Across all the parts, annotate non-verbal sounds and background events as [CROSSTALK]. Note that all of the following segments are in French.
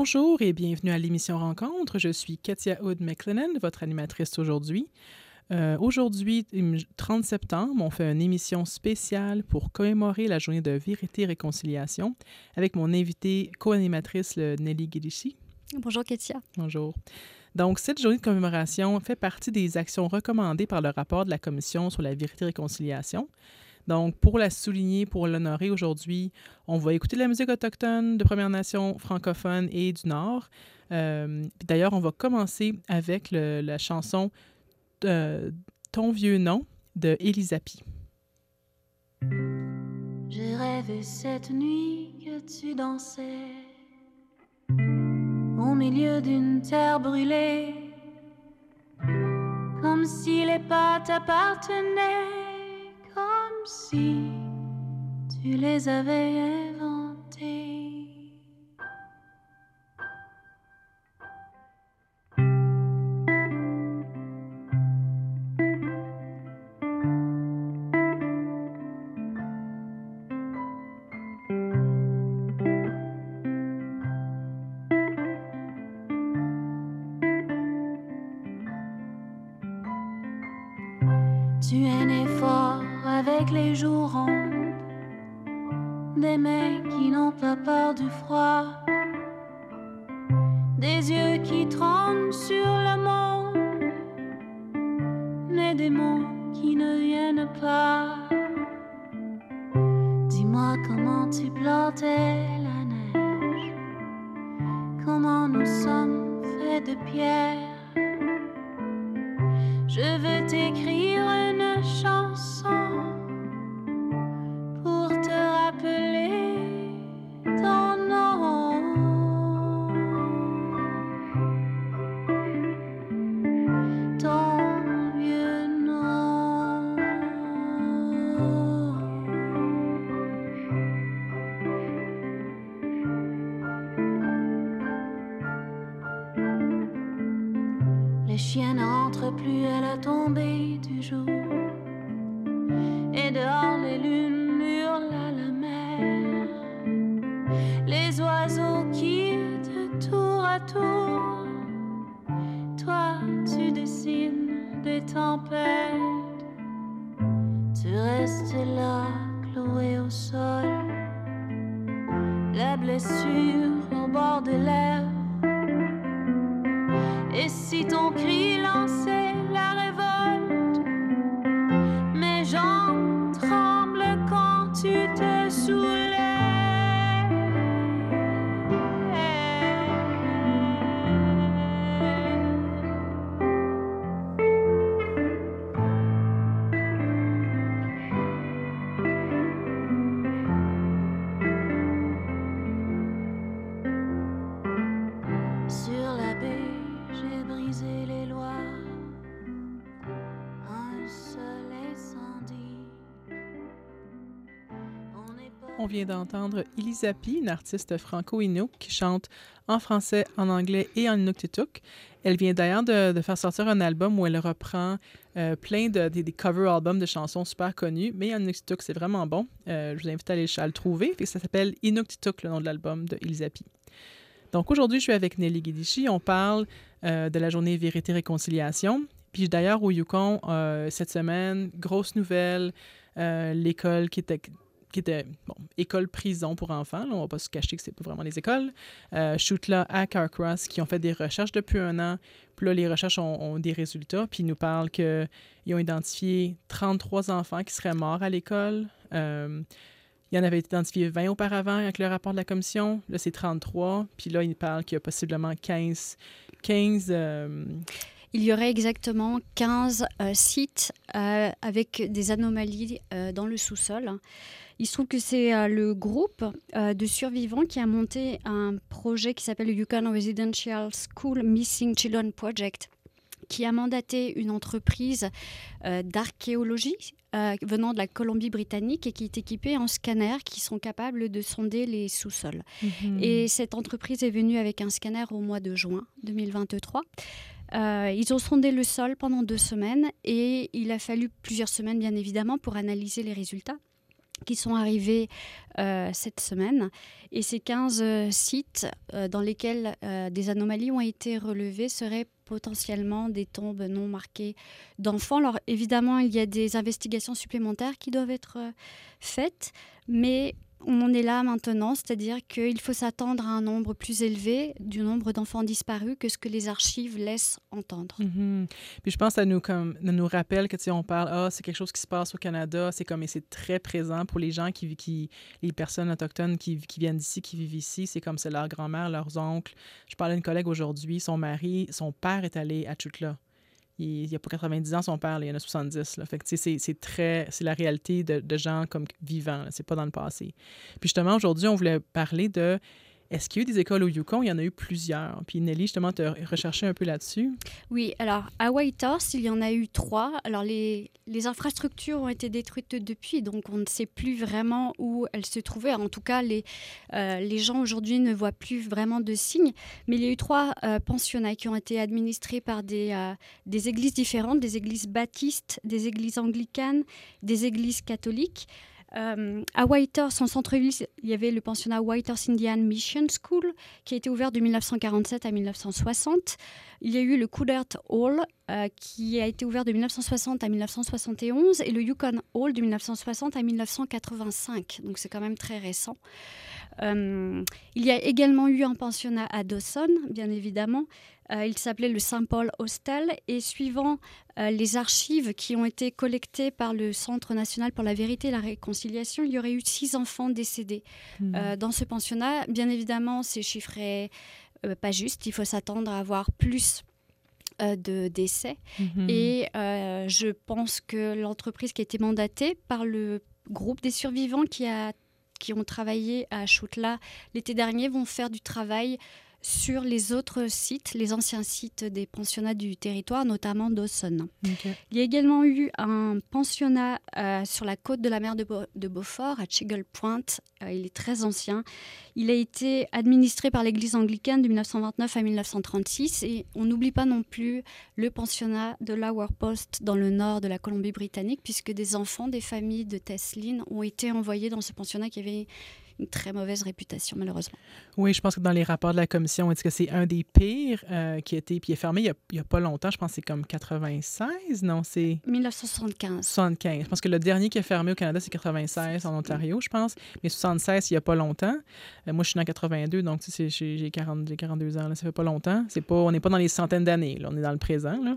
Bonjour et bienvenue à l'émission Rencontre. Je suis Katia Hood McLennan, votre animatrice aujourd'hui. Euh, aujourd'hui, 30 septembre, on fait une émission spéciale pour commémorer la journée de vérité et réconciliation avec mon invitée co-animatrice Nelly Guédichy. Bonjour Katia. Bonjour. Donc, cette journée de commémoration fait partie des actions recommandées par le rapport de la Commission sur la vérité et réconciliation. Donc, pour la souligner, pour l'honorer aujourd'hui, on va écouter de la musique autochtone de Première Nation francophone et du Nord. Euh, D'ailleurs, on va commencer avec la chanson euh, Ton vieux nom de Elisapi. J'ai rêvé cette nuit que tu dansais au milieu d'une terre brûlée, comme si les pas t'appartenaient si tu les avais inventés. Les joues rondes, des mains qui n'ont pas peur du froid, des yeux qui tremblent sur le monde, mais des mots qui ne viennent pas. Dis-moi comment tu plantais la neige, comment nous sommes faits de pierre. Je veux t'écrire vient d'entendre Elisapi, une artiste franco-inuk qui chante en français, en anglais et en inuktitut. Elle vient d'ailleurs de, faire sortir un album où elle reprend euh, plein de cover albums de chansons super connues, mais en inuktitut, c'est vraiment bon. Euh, je vous invite à aller à le trouver. Ça s'appelle Inuktitut, le nom de l'album de Elisapi. Donc aujourd'hui, je suis avec Nelly Guidichi. On parle euh, de la journée Vérité Réconciliation. Puis d'ailleurs, au Yukon, cette semaine, grosse nouvelle, l'école qui était qui était, bon, école prison pour enfants, là, on va pas se cacher que c'est pas vraiment les écoles, euh, Shootla à Carcross, qui ont fait des recherches depuis un an, puis là, les recherches ont, des résultats, puis ils nous parlent qu'ils ont identifié 33 enfants qui seraient morts à l'école. Euh, il y en avait identifié 20 auparavant avec le rapport de la commission. Là, c'est 33. Puis là, ils parlent qu'il y a possiblement 15, 15 euh, Il y aurait exactement 15 euh, sites avec des anomalies dans le sous-sol. Il se trouve que c'est euh, le groupe euh, de survivants qui a monté un projet qui s'appelle le Yukon Residential School Missing Children Project qui a mandaté une entreprise euh, d'archéologie euh, venant de la Colombie-Britannique et qui est équipée en scanners qui sont capables de sonder les sous-sols. Mhm. Et cette entreprise est venue avec un scanner au mois de juin 2023. Euh, ils ont sondé le sol pendant deux semaines et il a fallu plusieurs semaines, bien évidemment, pour analyser les résultats. Qui sont arrivés cette semaine. Et ces 15 sites dans lesquels des anomalies ont été relevées seraient potentiellement des tombes non marquées d'enfants. Alors évidemment, il y a des investigations supplémentaires qui doivent être euh, faites, mais on en est là maintenant, c'est-à-dire qu'il faut s'attendre à un nombre plus élevé du nombre d'enfants disparus que ce que les archives laissent entendre. Mm-hmm. Puis je pense que ça nous, comme, nous rappelle que tu on parle, ah, c'est quelque chose qui se passe au Canada, c'est comme, et c'est très présent pour les gens qui, qui les personnes autochtones qui, qui viennent d'ici, qui vivent ici, c'est comme c'est leur grand-mère, leurs oncles. Je parlais à une collègue aujourd'hui, son mari, son père est allé à Chutla il, n'y a pas 90 ans, son père, il y en a 70. Là. Fait que, c'est très... C'est la réalité de, de gens comme vivants, c'est pas dans le passé. Puis justement, aujourd'hui, on voulait parler de est-ce qu'il y a eu des écoles au Yukon? Il y en a eu plusieurs. Puis Nelly, justement, tu as recherché un peu là-dessus. Oui, alors à Whitehorse, il y en a eu trois. Alors les, infrastructures ont été détruites depuis, donc on ne sait plus vraiment où elles se trouvaient. En tout cas, les, euh, les gens aujourd'hui ne voient plus vraiment de signes. Mais il y a eu trois euh, pensionnats qui ont été administrés par des, euh, des églises différentes, des églises baptistes, des églises anglicanes, des églises catholiques. Euh, à Whitehorse, en centre-ville, il y avait le pensionnat Whitehorse Indian Mission School, qui a été ouvert de 1947 à 1960. Il y a eu le Coudert Hall, euh, qui a été ouvert de 1960 à 1971, et le Yukon Hall de 1960 à 1985. Donc c'est quand même très récent. Euh, il y a également eu un pensionnat à Dawson, bien évidemment. Euh, il s'appelait le Saint Paul Hostel et suivant euh, les archives qui ont été collectées par le Centre national pour la vérité et la réconciliation, il y aurait eu six enfants décédés hmm. dans ce pensionnat. Bien évidemment, ces chiffres pas justes. Il faut s'attendre à avoir plus de décès. Hmm. Et je pense que l'entreprise qui a été mandatée par le groupe des survivants qui a qui ont travaillé à Choutla l'été dernier vont faire du travail sur les autres sites, les anciens sites des pensionnats du territoire, notamment Dawson. Il y a également eu un pensionnat euh, sur la côte de la mer de, Beaufort, à Chiggle Point. Euh, il est très ancien. Il a été administré par l'Église anglicane de 1929 à 1936. Et on n'oublie pas non plus le pensionnat de Lower Post dans le nord de la Colombie-Britannique, puisque des enfants des familles de Teslin ont été envoyés dans ce pensionnat qui avait une très mauvaise réputation, malheureusement. Oui, je pense que dans les rapports de la commission, on dit que c'est un des pires euh, qui a été puis est fermé il n'y a, pas longtemps. Je pense que c'est comme 96, non? C'est 1975. 75. Je pense que le dernier qui a fermé au Canada, c'est 96 en Ontario, je pense. Mais 76, il n'y a pas longtemps. Euh, moi, je suis en 82, donc j'ai 42 ans. Là, ça fait pas longtemps. Pas, on n'est pas dans les centaines d'années. On est dans le présent. Là.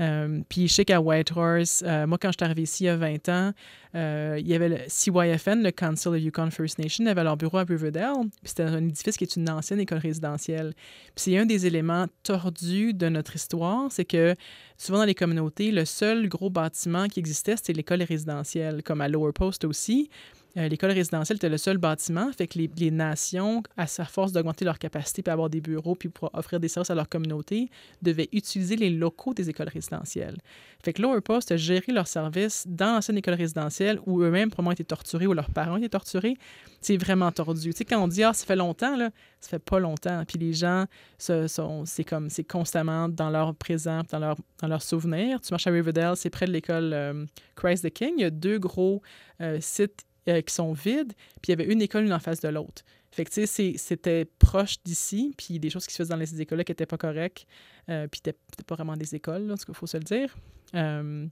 Euh, puis je sais qu'à Whitehorse, euh, moi, quand je suis arrivée ici il y a 20 ans, euh, il y avait le CYFN, le Council of Yukon First Nation, avait leur bureau à Riverdale. C'était un édifice qui est une ancienne école résidentielle. Puis c'est un des éléments tordus de notre histoire, c'est que souvent dans les communautés, le seul gros bâtiment qui existait, c'était l'école résidentielle, comme à Lower Post aussi. Euh, l'école résidentielle était le seul bâtiment, fait que les, nations, à sa force d'augmenter leur capacité, puis avoir des bureaux, puis pour offrir des services à leur communauté, devaient utiliser les locaux des écoles résidentielles. Fait que Lower Post a géré leurs services dans l'ancienne école résidentielle où eux-mêmes probablement été torturés ou leurs parents été torturés. C'est vraiment tordu. Tu sais, quand on dit « Ah, ça fait longtemps », là, ça fait pas longtemps. Puis les gens, c'est comme, c'est constamment dans leur présent, dans leur, dans leur souvenir. Tu marches à Riverdale, c'est près de l'école euh, Christ the King. Il y a deux gros euh, sites euh, qui sont vides, puis il y avait une école une en face de l'autre. Fait que, tu sais, c'était proche d'ici, puis des choses qui se faisaient dans les écoles qui n'étaient pas correctes, euh, puis c'était pas vraiment des écoles, là, ce qu'il faut se le dire. Euh,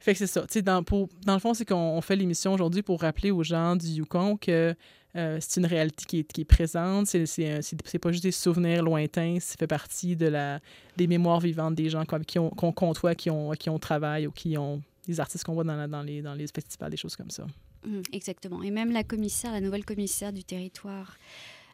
fait que c'est ça. Tu sais, dans, le fond, c'est qu'on fait l'émission aujourd'hui pour rappeler aux gens du Yukon que c'est une réalité qui est, présente. C'est, pas juste des souvenirs lointains, ça fait partie de la, des mémoires vivantes des gens comme, qui ont, qu'on côtoie, qui ont, qui ont travaillé ou qui ont des artistes qu'on voit dans, les, dans les festivals, des choses comme ça. Mmh, exactement. Et même la commissaire, la nouvelle commissaire du territoire,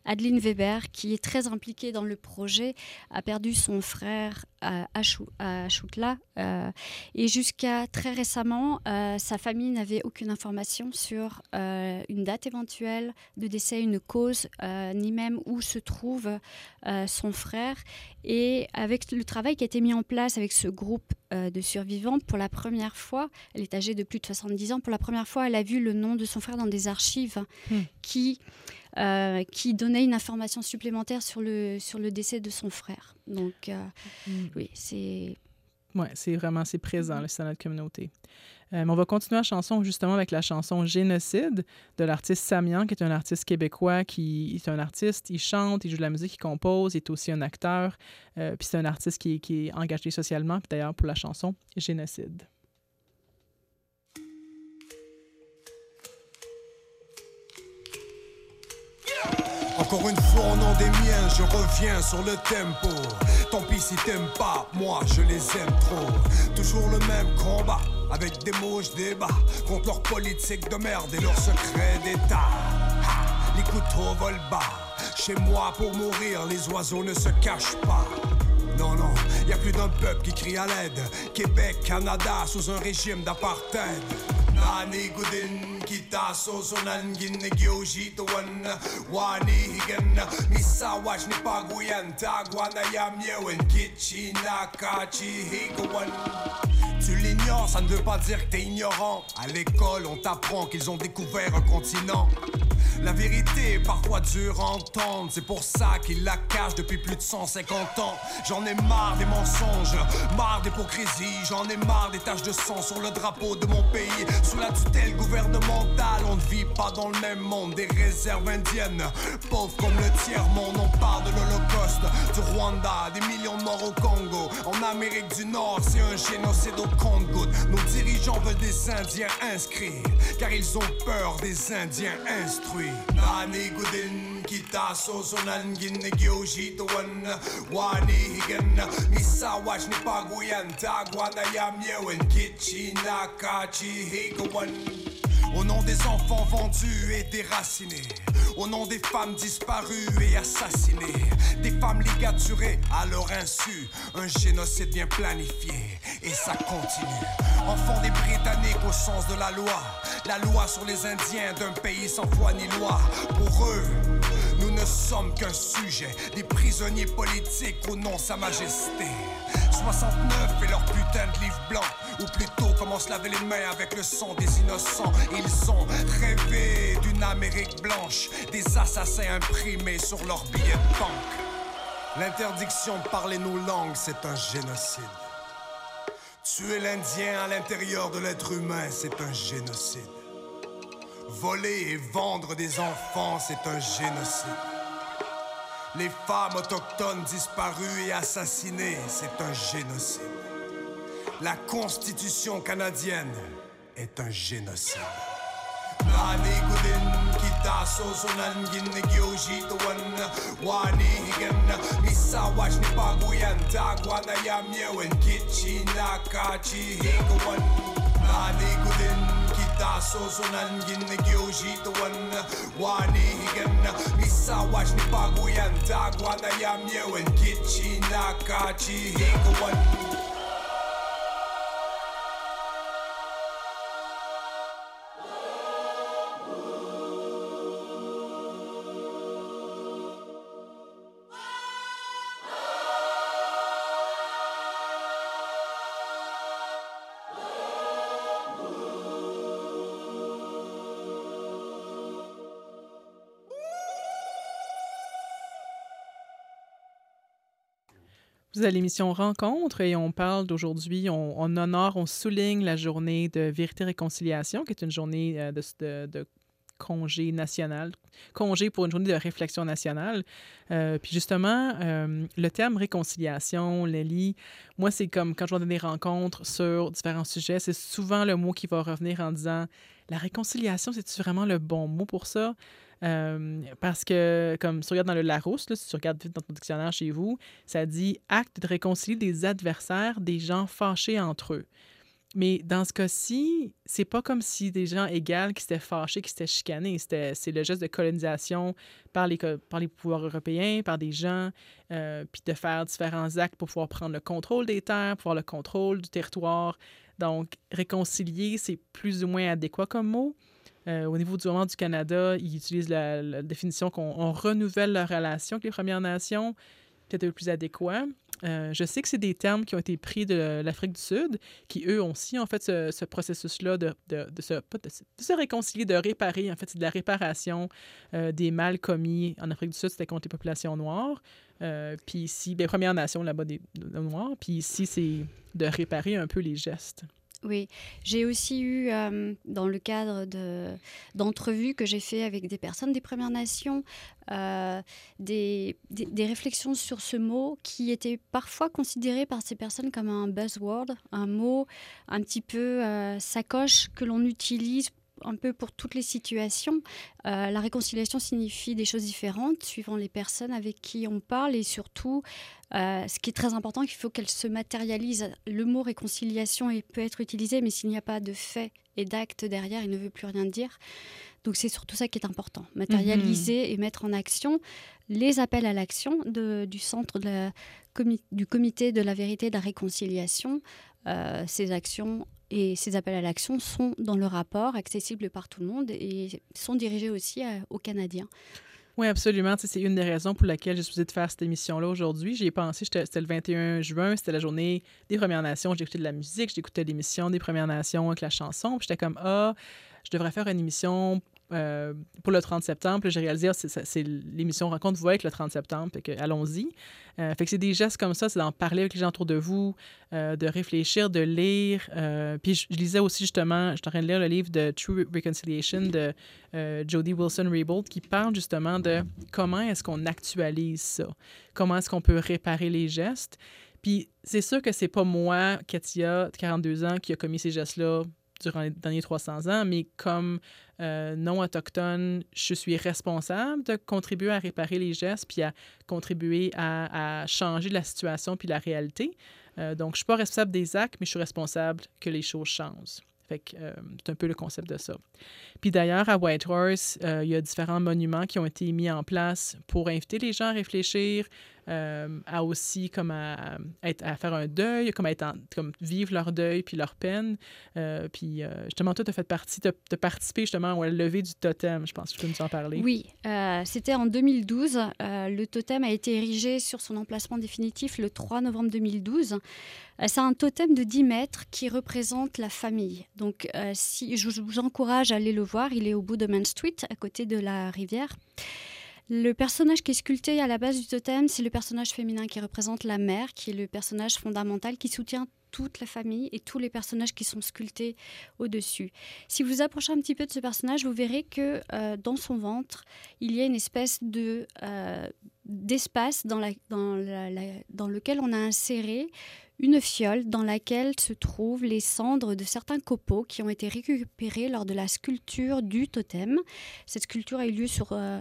Adeline Weber, qui est très impliquée dans le projet, a perdu son frère à, Choutla. Euh, et jusqu'à très récemment, euh, sa famille n'avait aucune information sur euh, une date éventuelle de décès, une cause, ni même où se trouve son frère. Et avec le travail qui a été mis en place avec ce groupe de survivants, pour la première fois, elle est âgée de plus de 70 ans, pour la première fois, elle a vu le nom de son frère dans des archives hmm. qui euh, qui donnait une information supplémentaire sur le, sur le décès de son frère. Donc, euh, mm. oui, c'est... Oui, c'est vraiment c'est présent, mm-hmm. le dans notre communauté. Euh, on va continuer la chanson justement avec la chanson Génocide de l'artiste Samian, qui est un artiste québécois qui est un artiste, il chante, il joue de la musique, il compose, il est aussi un acteur. Euh, puis c'est un artiste qui, qui est engagé socialement, puis d'ailleurs pour la chanson Génocide. Encore une fois au nom des miens, je reviens sur le tempo. Tant pis si t'aimes pas, moi je les aime trop. Toujours le même combat, avec des mots je débat. Contre leur politique de merde et leur secret d'état. Les couteaux volent bas. Chez moi pour mourir, les oiseaux ne se cachent pas. Non, non, y a plus d'un peuple qui crie à l'aide. Québec, Canada, sous un régime d'apartheid. Kita so sonan gin gyoji to wan. Wani higan misa wash ni paguyan tagwana yam yewen kichi nakachi higawan tu l'ignores, ça ne veut pas dire que t'es ignorant. À l'école, on t'apprend qu'ils ont découvert un continent. La vérité est parfois dure à entendre, c'est pour ça qu'ils la cachent depuis plus de 150 ans. J'en ai marre des mensonges, marre d'hypocrisie, j'en ai marre des taches de sang sur le drapeau de mon pays. Sous la tutelle gouvernementale, on ne vit pas dans le même monde. Des réserves indiennes, pauvres comme le tiers-monde, on parle de Des millions de morts au Congo. En Amérique du Nord, c'est un génocide au compte-gouttes. Nos dirigeants veulent des Indiens inscrits, car ils ont peur des Indiens instruits. Nani gudin kita wani higan au nom des enfants vendus et déracinés, au nom des femmes disparues et assassinées, des femmes ligaturées à leur insu, un génocide bien planifié. Et ça continue. Enfants des Britanniques au sens de la loi, la loi sur les Indiens d'un pays sans foi ni loi. Pour eux, nous ne sommes qu'un sujet, des prisonniers politiques au nom de Sa Majesté. 69 et leur putain de livre blanc, ou plutôt comment se laver les mains avec le sang des innocents? Ils ont rêvé d'une Amérique blanche, des assassins imprimés sur leurs billets de banque. L'interdiction de parler nos langues, c'est un génocide. Tuer l'Indien à l'intérieur de l'être humain, c'est un génocide. Voler et vendre des enfants, c'est un génocide. Les femmes autochtones disparues et assassinées, c'est un génocide. La Constitution canadienne est un génocide. Nani gudin kita so sonan gin gyoji to wan wani higan misa wash ni paguyan tagwana yam yewen kichi nakachi higawan Nani gudin kita so sonan gin gyoji to wan wani higan misa wash ni paguyan tagwana yam yewen kichi nakachi higawan Vous à l'émission Rencontre et on parle d'aujourd'hui, on, on, honore, on souligne la journée de vérité et réconciliation, qui est une journée euh, de, congé national, congé pour une journée de réflexion nationale. Euh, puis justement, euh, le terme réconciliation, Lélie, moi, c'est comme quand je vais donner des rencontres sur différents sujets, c'est souvent le mot qui va revenir en disant la réconciliation, c'est-tu vraiment le bon mot pour ça? Euh, parce que, comme si tu regardes dans le Larousse, si tu regardes dans ton dictionnaire chez vous, ça dit acte de réconcilier des adversaires, des gens fâchés entre eux. Mais dans ce cas-ci, c'est pas comme si des gens égaux qui s'étaient fâchés, qui s'étaient chicanés. C'est le geste de colonisation par les, par les pouvoirs européens, par des gens, euh, puis de faire différents actes pour pouvoir prendre le contrôle des terres, pour avoir le contrôle du territoire. Donc, réconcilier, c'est plus ou moins adéquat comme mot. Euh, au niveau du gouvernement du Canada, ils utilisent la, définition qu'on renouvelle la relation avec les Premières Nations, peut-être peu plus adéquat. Euh, je sais que c'est des termes qui ont été pris de l'Afrique du Sud, qui, eux, ont aussi, en fait, ce, ce processus-là de, de, se, réconcilier, de réparer. En fait, c'est de la réparation euh, des mal commis en Afrique du Sud, c'était contre les populations noires. Puis ici, les Premières Nations là-bas des, des Noirs. Puis ici, c'est de réparer un peu les gestes Oui, j'ai aussi eu, euh, dans le cadre de, d'entrevues que j'ai fait avec des personnes des Premières Nations, euh, des, réflexions sur ce mot qui était parfois considéré par ces personnes comme un buzzword, un mot un petit peu euh, sacoche que l'on utilise un peu pour toutes les situations. Euh, la réconciliation signifie des choses différentes suivant les personnes avec qui on parle et surtout, euh, ce qui est très important, il faut qu'elle se matérialise. Le mot réconciliation peut être utilisé, mais s'il n'y a pas de fait et d'acte derrière, il ne veut plus rien dire. Donc c'est surtout ça qui est important, matérialiser mmh. et mettre en action les appels à l'action du centre de la, du comité de la vérité et de la réconciliation. Euh, ces actions et ces appels à l'action sont dans le rapport, accessibles par tout le monde et sont dirigés aussi aux Canadiens. Oui, absolument. C'est une des raisons pour laquelle j'ai choisi de faire cette émission-là aujourd'hui. J'y ai pensé, c'était le 21 juin, c'était la journée des Premières Nations. J'écoutais de la musique, j'écoutais l'émission des Premières Nations avec la chanson. Puis j'étais comme, ah, je devrais faire une émission euh, pour le 30 septembre. J'ai réalisé, ah, c'est l'émission Rencontre Voix avec le 30 septembre. allons-y. Euh, fait que c'est des gestes comme ça, c'est d'en parler avec les gens autour de vous, euh, de réfléchir, de lire. puis je, lisais aussi justement, je suis en train de lire le livre de True Reconciliation de Jody Wilson-Raybould qui parle justement de comment est-ce qu'on actualise ça, comment est-ce qu'on peut réparer les gestes? Puis c'est sûr que c'est pas moi, Katia, 42 ans, qui a commis ces gestes-là durant les derniers 300 ans, mais comme euh, non autochtone, je suis responsable de contribuer à réparer les gestes puis à contribuer à, changer la situation puis la réalité. Euh, donc, je ne suis pas responsable des actes, mais je suis responsable que les choses changent. Euh, c'est un peu le concept de ça. Puis d'ailleurs, à Whitehorse, il y a différents monuments qui ont été mis en place pour inviter les gens à réfléchir, euh, à aussi comme à, faire un deuil, comme à vivre leur deuil puis leur peine. Euh, puis euh, justement, toi, tu as fait partie, de participer justement à la levée du totem. Je pense que tu peux nous en parler. Oui, c'était en 2012. le totem a été érigé sur son emplacement définitif le 3 novembre 2012. C'est un totem de 10 mètres qui représente la famille. Donc, si, je vous encourage à aller le voir. Il est au bout de Main Street, à côté de la rivière. Le personnage qui est sculpté à la base du totem, c'est le personnage féminin qui représente la mère, qui est le personnage fondamental qui soutient toute la famille et tous les personnages qui sont sculptés au-dessus. Si vous approchez un petit peu de ce personnage, vous verrez que euh, dans son ventre, il y a une espèce de euh, d'espace dans, lequel on a inséré une fiole dans laquelle se trouvent les cendres de certains copeaux qui ont été récupérés lors de la sculpture du totem. Cette sculpture a eu lieu sur euh,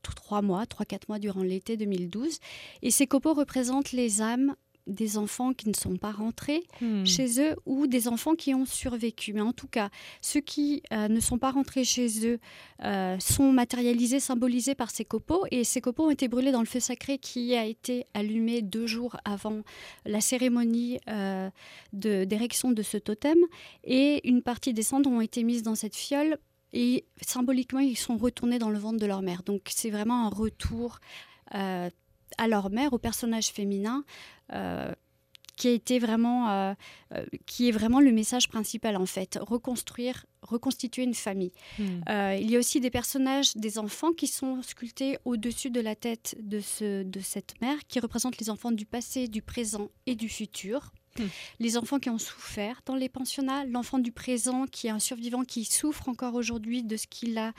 trois mois, trois, quatre mois durant l'été 2012. Et ces copeaux représentent les âmes des enfants qui ne sont pas rentrés hmm. chez eux ou des enfants qui ont survécu. Mais en tout cas, ceux qui euh, ne sont pas rentrés chez eux euh, sont matérialisés, symbolisés par ces copeaux. Et ces copeaux ont été brûlés dans le feu sacré qui a été allumé deux jours avant la cérémonie euh, d'érection de ce totem. Et une partie des cendres ont été mises dans cette fiole et symboliquement, ils sont retournés dans le ventre de leur mère. Donc c'est vraiment un retour euh, à leur mère, au personnage féminin. Euh, qui a été vraiment, euh, qui est vraiment le message principal en fait, reconstruire, reconstituer une famille. Hmm. il y a aussi des personnages, des enfants qui sont sculptés au-dessus de la tête de, ce, de cette mère, qui représentent les enfants du passé, du présent et du futur. Hmm. Les enfants qui ont souffert dans les pensionnats, l'enfant du présent qui est un survivant qui souffre encore aujourd'hui de ce qu'il a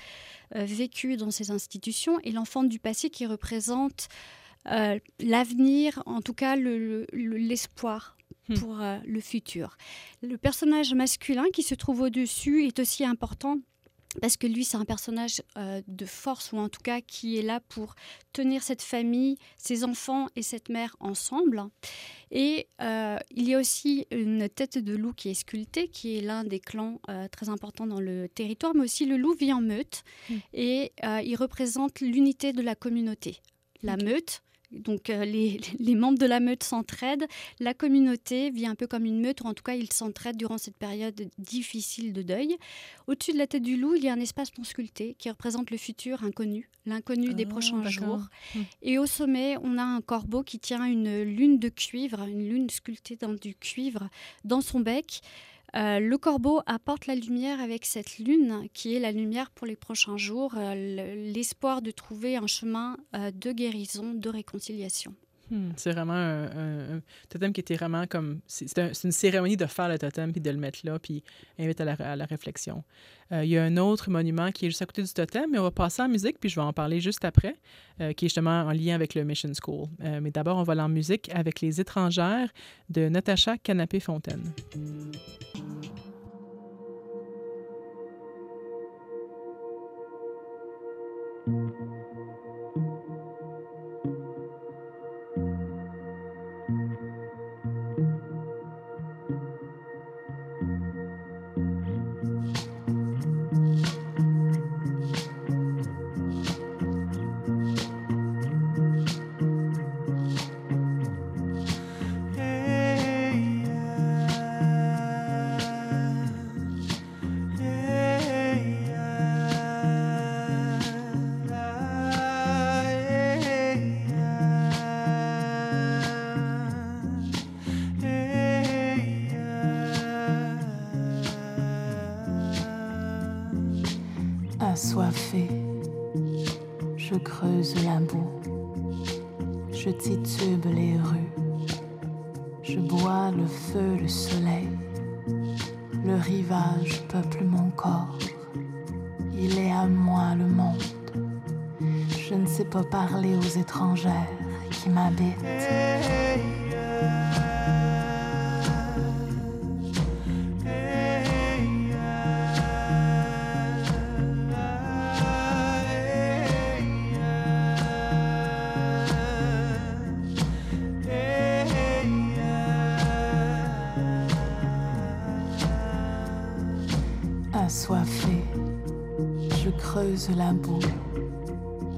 euh, vécu dans ces institutions, et l'enfant du passé qui représente euh, l'avenir, en tout cas l'espoir. Hmm. pour euh, le futur. Le personnage masculin qui se trouve au-dessus est aussi important parce que lui, c'est un personnage euh, de force, ou en tout cas qui est là pour tenir cette famille, ses enfants et cette mère ensemble. Et euh, il y a aussi une tête de loup qui est sculptée, qui est l'un des clans euh, très importants dans le territoire, mais aussi le loup vit en meute, mmh. et il représente l'unité de la communauté. La meute, donc euh, [LAUGHS] les, membres de la meute s'entraident, la communauté vit un peu comme une meute, ou en tout cas ils s'entraident durant cette période difficile de deuil. Au-dessus de la tête du loup, il y a un espace non sculpté qui représente le futur inconnu, l'inconnu des ah, prochains jours. Hum. Et au sommet, on a un corbeau qui tient une lune de cuivre, une lune sculptée dans du cuivre dans son bec. Euh, le corbeau apporte la lumière avec cette lune qui est la lumière pour les prochains jours, euh, l'espoir de trouver un chemin euh, de guérison, de réconciliation. Hmm, c'est vraiment un, totem qui était vraiment comme. C'est c'est un- c'est une cérémonie de faire le totem puis de le mettre là, puis invite à la, à la réflexion. Euh, il y a un autre monument qui est juste à côté du totem, mais on va passer en musique, puis je vais en parler juste après, euh, qui est justement en lien avec le Mission School. Euh, mais d'abord, on va aller en musique avec Les étrangères de Natacha Canapé-Fontaine.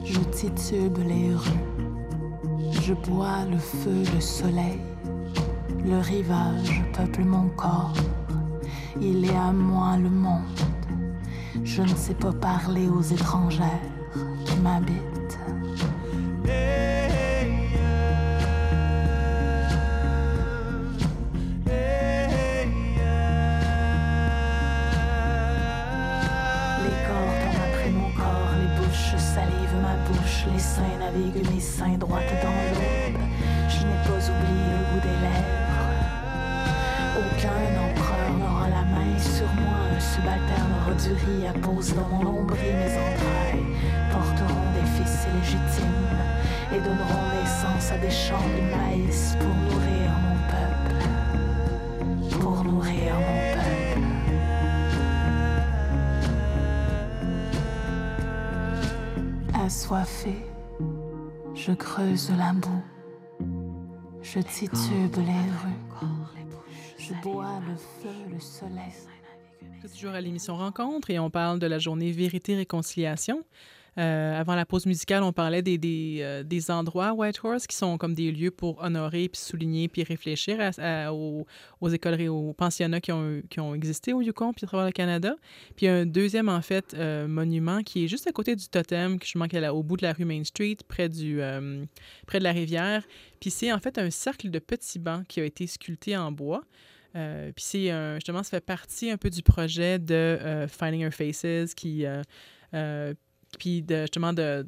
Je titube les rues, je bois le feu, le soleil, le rivage peuple mon corps, il est à moi le monde, je ne sais pas parler aux étrangères du riz à pose dans mon nombril, mes entrailles porteront des fils illégitimes et donneront naissance à des champs de maïs pour nourrir mon peuple. Pour nourrir mon peuple. Assoiffé, je creuse la boue, je titube les rues, je bois le feu, le soleil. Toujours à l'émission Rencontre et on parle de la journée Vérité-Réconciliation. Euh, avant la pause musicale, on parlait des, des, euh, des endroits Whitehorse qui sont comme des lieux pour honorer, puis souligner, puis réfléchir à- à- aux, aux écoles, et aux pensionnats qui ont, qui ont existé au Yukon, puis à travers le Canada. Puis un deuxième, en fait, euh, monument qui est juste à côté du totem, que je manque au bout de la rue Main Street, près, du, euh, près de la rivière. Puis c'est en fait un cercle de petits bancs qui a été sculpté en bois. Euh, puis c'est un- justement, ça fait partie un peu du projet de euh, Finding Our Faces, qui, euh, euh, puis de, justement de,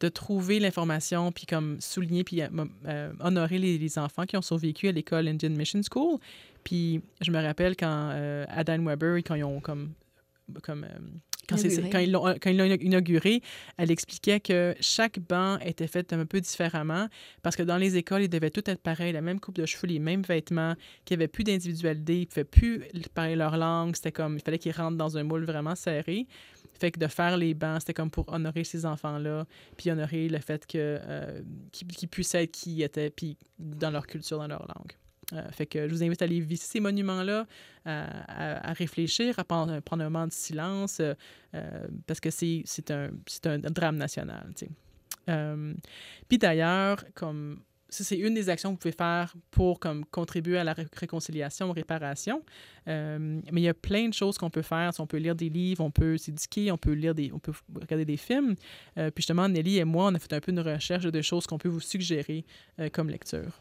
de trouver l'information, puis comme souligner, puis euh, euh, honorer les, enfants qui ont survécu à l'école Indian Mission School. Puis je me rappelle quand euh, Adam Weber, quand ils ont comme... comme euh, quand, quand ils l'ont quand ils l'ont inauguré, elle expliquait que chaque banc était fait un peu différemment parce que dans les écoles, ils devaient tout être pareils, la même coupe de cheveux, les mêmes vêtements, qu'il n'y avait plus d'individualité, ils ne pouvaient plus parler leur langue, c'était comme, il fallait qu'ils rentrent dans un moule vraiment serré. Fait que de faire les bancs, c'était comme pour honorer ces enfants-là, puis honorer le fait que euh, qu'ils qu'ils puissent être qui ils étaient, puis dans leur culture, dans leur langue. Euh, fait que je vous invite à aller visiter ces monuments-là, à, à- réfléchir, à prendre, un moment de silence, euh, euh, parce que c'est un, un drame national. Euh, Puis d'ailleurs, comme c'est une des actions que vous pouvez faire pour comme, contribuer à la ré- réconciliation, réparation. Euh, mais il y a plein de choses qu'on peut faire. On peut lire des livres, on peut s'éduquer, on peut lire des, on peut regarder des films. Euh, puis justement, Nelly et moi, on a fait un peu une recherche de choses qu'on peut vous suggérer euh, comme lecture.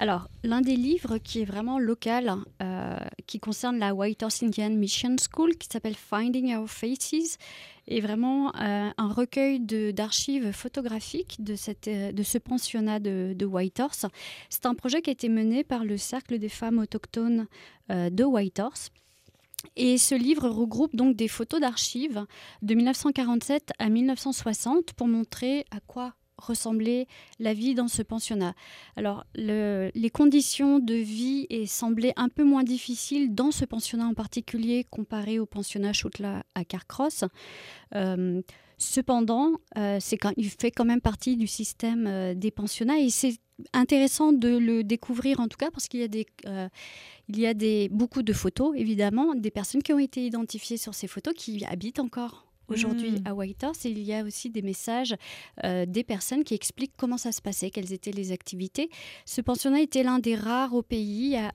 Alors, l'un des livres qui est vraiment local, euh, qui concerne la White Horse Indian Mission School, qui s'appelle Finding Our Faces, est vraiment euh, un recueil d'archives photographiques de, cette, euh, de ce pensionnat de, de Whitehorse. C'est un projet qui a été mené par le Cercle des femmes autochtones de Whitehorse. Et ce livre regroupe donc des photos d'archives de 1947 à 1960 pour montrer à quoi ressemblait la vie dans ce pensionnat. Alors, les conditions de vie semblaient un peu moins difficiles dans ce pensionnat en particulier comparé au pensionnat Choutla à Carcross. Euh, cependant, euh, quand, il fait quand même partie du système euh, des pensionnats et c'est intéressant de le découvrir en tout cas parce qu'il y a des il y a des beaucoup de photos évidemment des personnes qui ont été identifiées sur ces photos qui habitent encore aujourd'hui mm. à Whitehorse. Et il y a aussi des messages euh, des personnes qui expliquent comment ça se passait, quelles étaient les activités. Ce pensionnat était l'un des rares au pays à,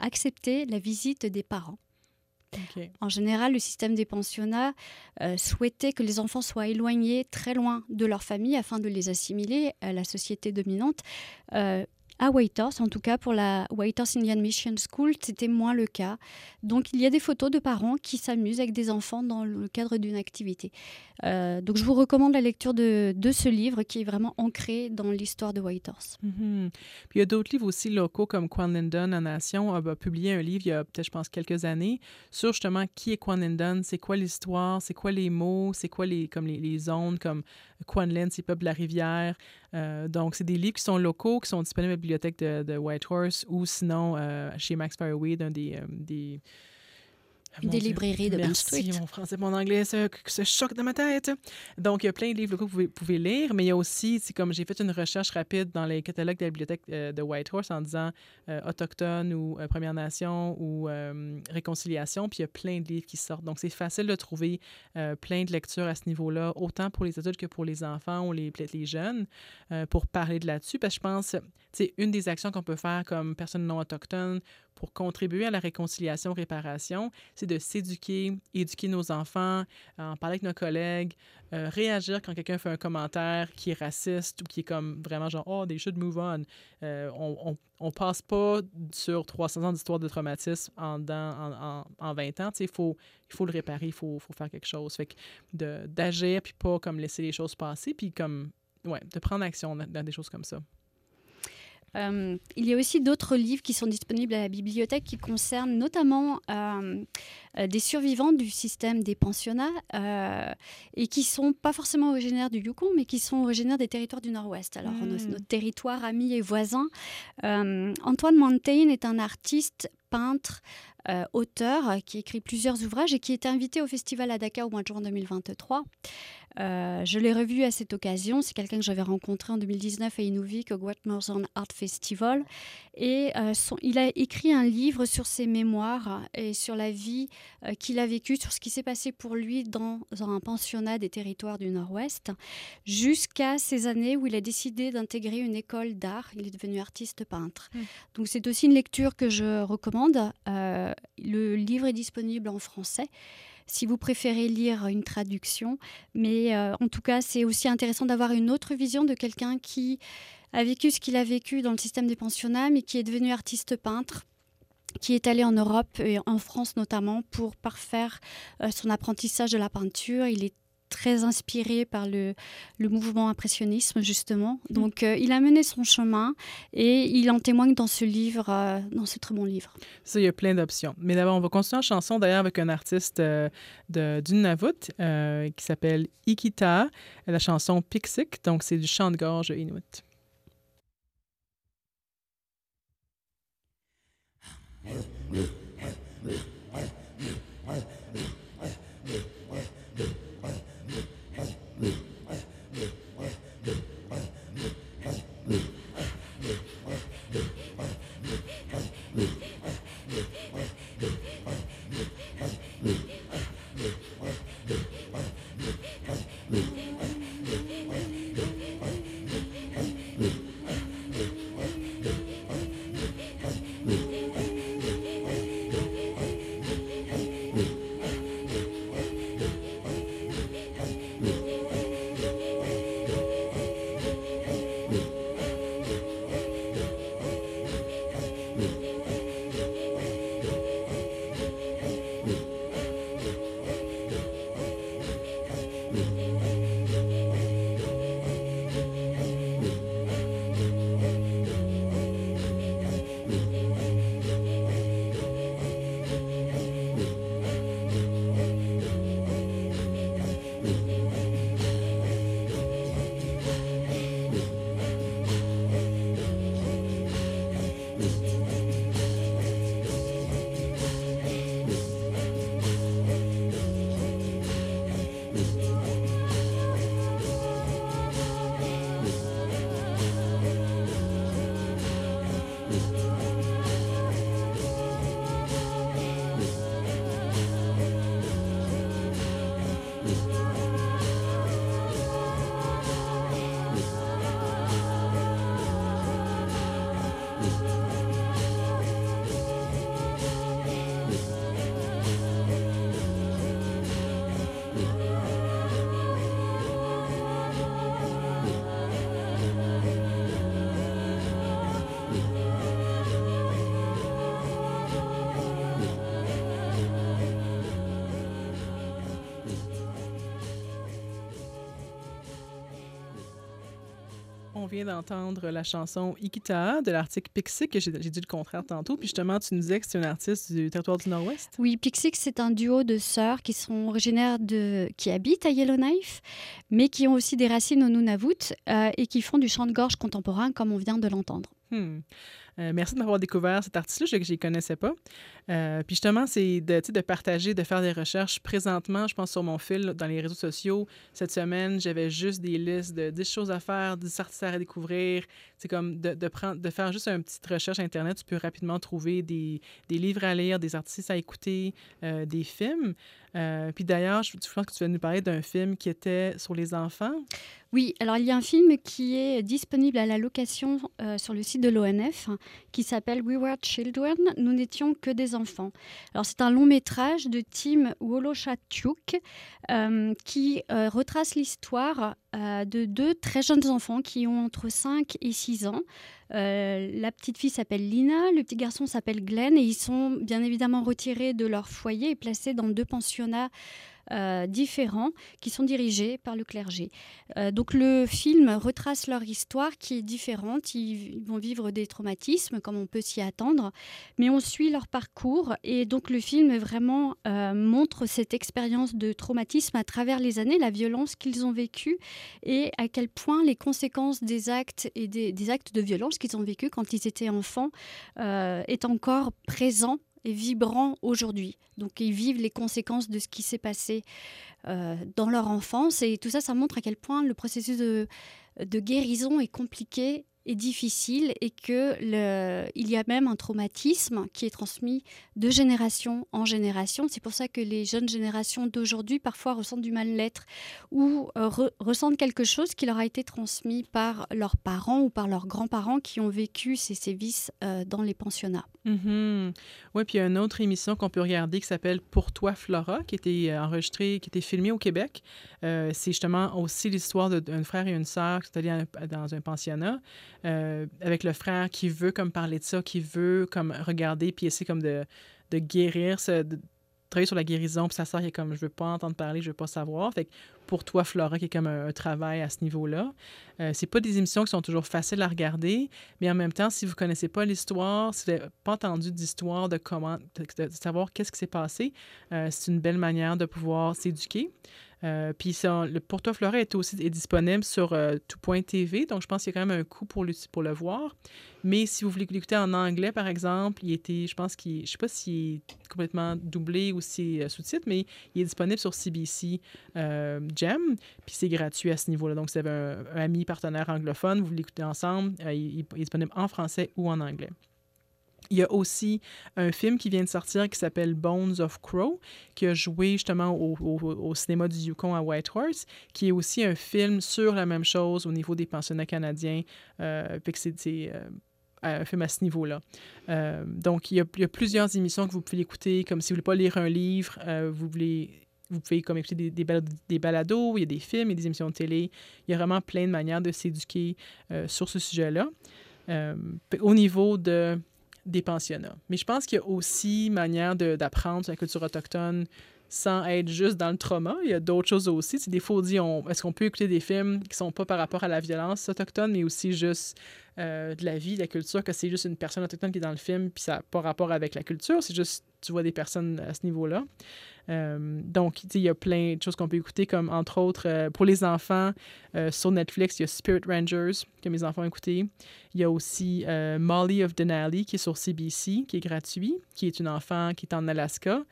accepter la visite des parents. En général, le système des pensionnats euh, souhaitait que les enfants soient éloignés très loin de leur famille afin de les assimiler à la société dominante. Euh, à Whitehorse, en tout cas pour la Whitehorse Indian Mission School, c'était moins le cas. Donc il y a des photos de parents qui s'amusent avec des enfants dans le cadre d'une activité. Euh, donc je vous recommande la lecture de, ce livre qui est vraiment ancré dans l'histoire de Whitehorse. Puis il y a d'autres livres aussi locaux comme Quan Linden en Nation a, publié un livre il y a peut-être je pense quelques années sur justement qui est Quan Linden, c'est quoi l'histoire, c'est quoi les mots, c'est quoi les comme les zones comme Quan Lin, c'est peuple de la rivière. Euh, donc, c'est des livres qui sont locaux, qui sont disponibles à la bibliothèque de, Whitehorse ou sinon euh, chez Max Fireweed, un des, euh, des des librairies de Merci, mon français, mon anglais se, se, choque dans ma tête. Donc, il y a plein de livres que vous pouvez, lire, mais il y a aussi, c'est comme j'ai fait une recherche rapide dans les catalogues de la bibliothèque euh, de Whitehorse en disant euh, Autochtone ou euh, Première Nation ou Réconciliation, puis il y a plein de livres qui sortent. Donc, c'est facile de trouver plein de lectures à ce niveau-là, autant pour les adultes que pour les enfants ou les, les jeunes, pour parler de là-dessus. Parce que je pense, c'est une des actions qu'on peut faire comme personne non autochtone pour contribuer à la réconciliation, réparation, c'est de s'éduquer, éduquer nos enfants, en parler avec nos collègues, euh, réagir quand quelqu'un fait un commentaire qui est raciste ou qui est comme vraiment genre Oh, they should move on. Euh, on, on, passe pas sur 300 ans d'histoire de traumatisme en, en, en, 20 ans. Il faut, faut le réparer, il faut, faut faire quelque chose. Fait que d'agir, puis pas comme laisser les choses passer, puis comme, ouais, de prendre action dans des choses comme ça. Euh, il y a aussi d'autres livres qui sont disponibles à la bibliothèque qui concernent notamment euh, euh, des survivants du système des pensionnats et qui sont pas forcément originaires du Yukon, mais qui sont originaires des territoires du Nord-Ouest. Alors, hmm. notre, territoire ami et voisin. Antoine Montaigne est un artiste peintre, auteur qui écrit plusieurs ouvrages et qui est invité au festival à Dakar au mois de juin 2023. Euh, je l'ai revu à cette occasion. C'est quelqu'un que j'avais rencontré en 2019 à Inuvik au Guatemarzon Art Festival. Et euh, il a écrit un livre sur ses mémoires et sur la vie euh, qu'il a vécue, sur ce qui s'est passé pour lui dans, un pensionnat des territoires du Nord-Ouest, jusqu'à ces années où il a décidé d'intégrer une école d'art. Il est devenu artiste peintre. Mmh. Donc c'est aussi une lecture que je recommande. le livre est disponible en français si vous préférez lire une traduction. Mais euh, en tout cas, c'est aussi intéressant d'avoir une autre vision de quelqu'un qui a vécu ce qu'il a vécu dans le système des pensionnats, mais qui est devenu artiste peintre qui est allé en Europe et en France notamment pour parfaire euh, son apprentissage de la peinture très inspiré par le, mouvement impressionnisme, justement. Mm. Donc, euh, il a mené son chemin et il en témoigne dans ce livre, euh, dans ce très bon livre. Ça, il y a plein d'options. Mais d'abord, on va continuer en chanson, d'ailleurs, avec un artiste euh, de, du euh, qui s'appelle Ikita, la chanson Pixic. Donc, c'est du chant de gorge inuit. [LAUGHS] Yeah. D'entendre la chanson Ikita de l'article Pixie, que j'ai dit le contraire tantôt. Puis justement, tu nous disais que c'est une artiste du territoire du Nord-Ouest. Oui, Pixie, c'est un duo de sœurs qui sont originaires de. qui habitent à Yellowknife, mais qui ont aussi des racines au Nunavut euh, et qui font du chant de gorge contemporain, comme on vient de l'entendre. Hmm. Euh, merci de m'avoir découvert cet artiste-là, je ne connaissais pas. Euh, puis justement, c'est de, partager, de faire des recherches. Présentement, je pense sur mon fil, dans les réseaux sociaux, cette semaine, j'avais juste des listes de 10 choses à faire, 10 artistes à découvrir. C'est comme de, de, prendre, de faire juste une petite recherche Internet. Tu peux rapidement trouver des, des livres à lire, des artistes à écouter, euh, des films. Puis d'ailleurs, je, je pense que tu vas nous parler d'un film qui était sur les enfants. Oui, alors il y a un film qui est disponible à la location sur le site de l'ONF qui s'appelle We Were Children, Nous n'étions que des enfants. Alors c'est un long métrage de Tim Woloschatchuk euh, qui euh, retrace l'histoire euh, de deux très jeunes enfants qui ont entre 5 et 6 ans. La petite fille s'appelle Lina, le petit garçon s'appelle Glenn et ils sont bien évidemment retirés de leur foyer et placés dans deux pensionnats euh, différents qui sont dirigés par le clergé. Euh, donc le film retrace leur histoire qui est différente. Ils vont vivre des traumatismes comme on peut s'y attendre, mais on suit leur parcours et donc le film vraiment euh, montre cette expérience de traumatisme à travers les années, la violence qu'ils ont vécue et à quel point les conséquences des actes et des, des actes de violence qu'ils ont vécus quand ils étaient enfants est encore présent et vibrant aujourd'hui. Donc ils vivent les conséquences de ce qui s'est passé euh, dans leur enfance et tout ça, ça montre à quel point le processus de, de guérison est compliqué est difficile et que il y a même un traumatisme qui est transmis de génération en génération. C'est pour ça que les jeunes générations d'aujourd'hui parfois ressentent du mal-être ou euh, ressentent quelque chose qui leur a été transmis par leurs parents ou par leurs grands-parents qui ont vécu ces sévices euh, dans les pensionnats. Mm-hmm. Oui, puis il y a une autre émission qu'on peut regarder qui s'appelle Pour toi Flora, qui euh, enregistrée, qui été filmée au Québec. c'est justement aussi l'histoire d'un frère et une sœur qui sont allés dans un pensionnat. Euh, avec le frère qui veut comme parler de ça, qui veut comme regarder puis essayer comme de, guérir, de travailler sur la guérison, puis sa sœur qui est comme je veux pas entendre parler, je veux pas savoir. Pour toi, Flora, qui est comme un, travail à ce niveau-là. Euh, c'est pas des émissions qui sont toujours faciles à regarder, mais en même temps, si vous connaissez pas l'histoire, si vous n'avez pas entendu d'histoire de comment, de, savoir qu'est-ce qui s'est passé, euh, c'est une belle manière de pouvoir s'éduquer. Euh, puis Pour toi, Flora est aussi disponible sur euh, tout.tv, donc je pense qu'il y a quand même un coût pour le, pour le voir. Mais si vous voulez l'écouter en anglais, par exemple, il était, je pense qu'il, je sais pas s'il est complètement doublé ou si euh, sous-titre, mais il est disponible sur CBC Gem, puis c'est gratuit à ce niveau-là. Donc, si vous avez un, ami partenaire anglophone, vous l'écoutez ensemble, il est disponible en français ou en anglais. Il y a aussi un film qui vient de sortir qui s'appelle Bones of Crow, qui a joué justement au, cinéma du Yukon à Whitehorse, qui est aussi un film sur la même chose au niveau des pensionnats canadiens. Euh, c'est euh, un film à ce niveau-là. Euh, donc, il y, a, plusieurs émissions que vous pouvez écouter, comme si vous ne voulez pas lire un livre, euh, vous voulez vous pouvez écouter des, balados, il y a des films, il y a des émissions de télé. Il y a vraiment plein de manières de s'éduquer sur ce sujet-là. au niveau de des pensionnats. Mais je pense qu'il y a aussi manière d'apprendre sur la culture autochtone sans être juste dans le trauma. Il y a d'autres choses aussi. C'est des fois, on dit, est-ce qu'on peut écouter des films qui sont pas par rapport à la violence autochtone, mais aussi juste euh, de la vie, de la culture, que c'est juste une personne autochtone qui est dans le film, puis ça n'a pas rapport avec la culture. C'est juste, tu vois des personnes à ce niveau-là. Euh, donc, il y a plein de choses qu'on peut écouter, comme entre autres, euh, pour les enfants, euh, sur Netflix, il y a Spirit Rangers, que mes enfants ont écouté. Il y a aussi Molly of Denali, qui est sur CBC, qui est gratuit, qui est une enfant qui est en Alaska.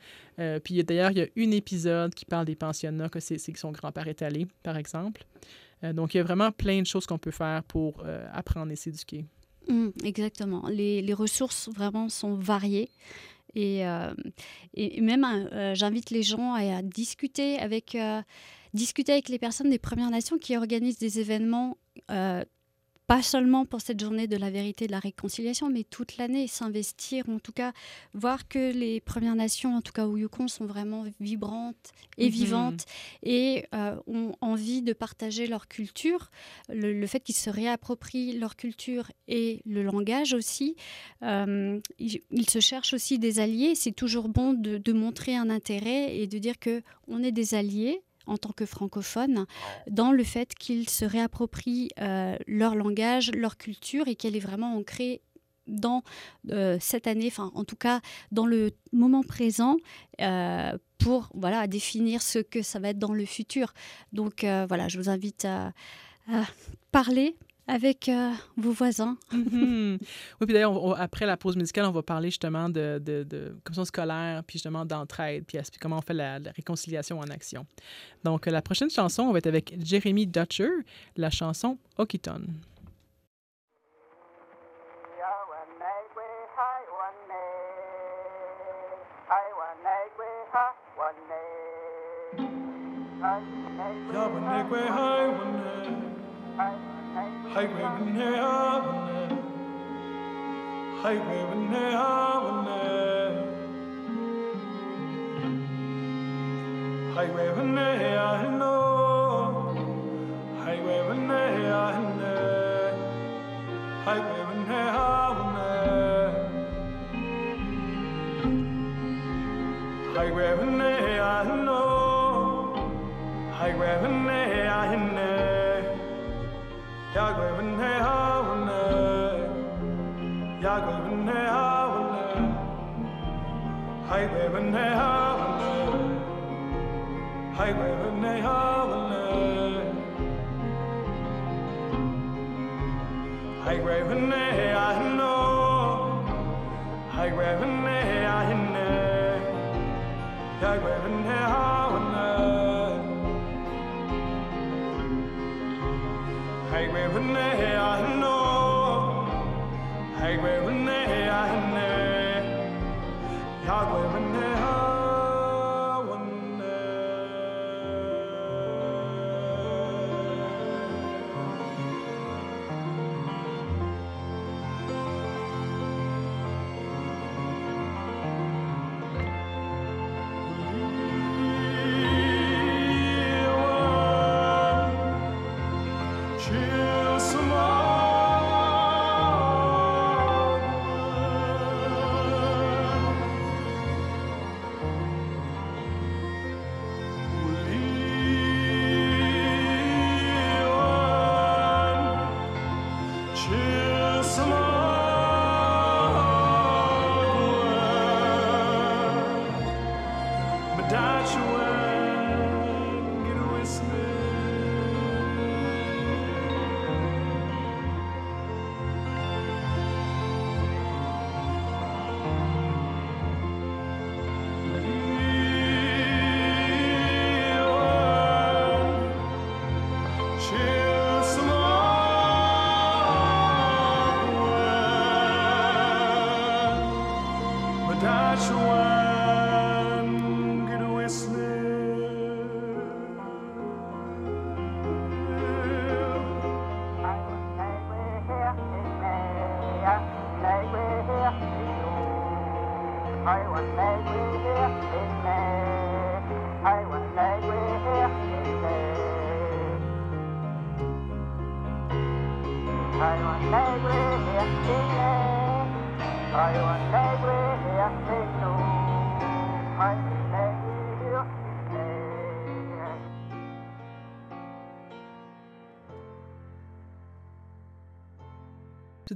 puis d'ailleurs, il y a un épisode qui parle des pensionnats, que c'est que son grand-père est allé, par exemple. Donc, il y a vraiment plein de choses qu'on peut faire pour apprendre et s'éduquer. Mmh, exactement. Les, ressources vraiment sont variées. Et, euh, même, euh, j'invite les gens à, discuter avec, euh, discuter avec les personnes des Premières Nations qui organisent des événements pas seulement pour cette journée de la vérité et de la réconciliation, mais toute l'année, s'investir, en tout cas voir que les Premières Nations, en tout cas au Yukon, sont vraiment vibrantes et mhm. vivantes et euh, ont envie de partager leur culture, le, fait qu'ils se réapproprient leur culture et le langage aussi. Euh, ils, se cherchent aussi des alliés. C'est toujours bon de, de montrer un intérêt et de dire que on est des alliés en tant que francophones dans le fait qu'ils se réapproprient leur langage, leur culture et qu'elle est vraiment ancrée dans cette année, enfin en tout cas dans le moment présent, pour voilà définir ce que ça va être dans le futur. Donc voilà, je vous invite à parler avec euh, vos voisins. Mhm. [LAUGHS] Oui, puis d'ailleurs, après la pause musicale, on va parler justement de, de, de commission scolaire, puis justement d'entraide, puis, comment on fait la, réconciliation en action. Donc, la prochaine chanson, on va être avec Jeremy Dutcher, la chanson Okiton. Highway, I know. Highway, I know. Yahweh B'nai Hawanai Yahweh B'nai Hawanai Highway B'nai Hawanai Highway B'nai Hawanai Highway B'nai Hawanai Highway B'nai Hawanai Highway B'nai Hawanai Yahweh Renee.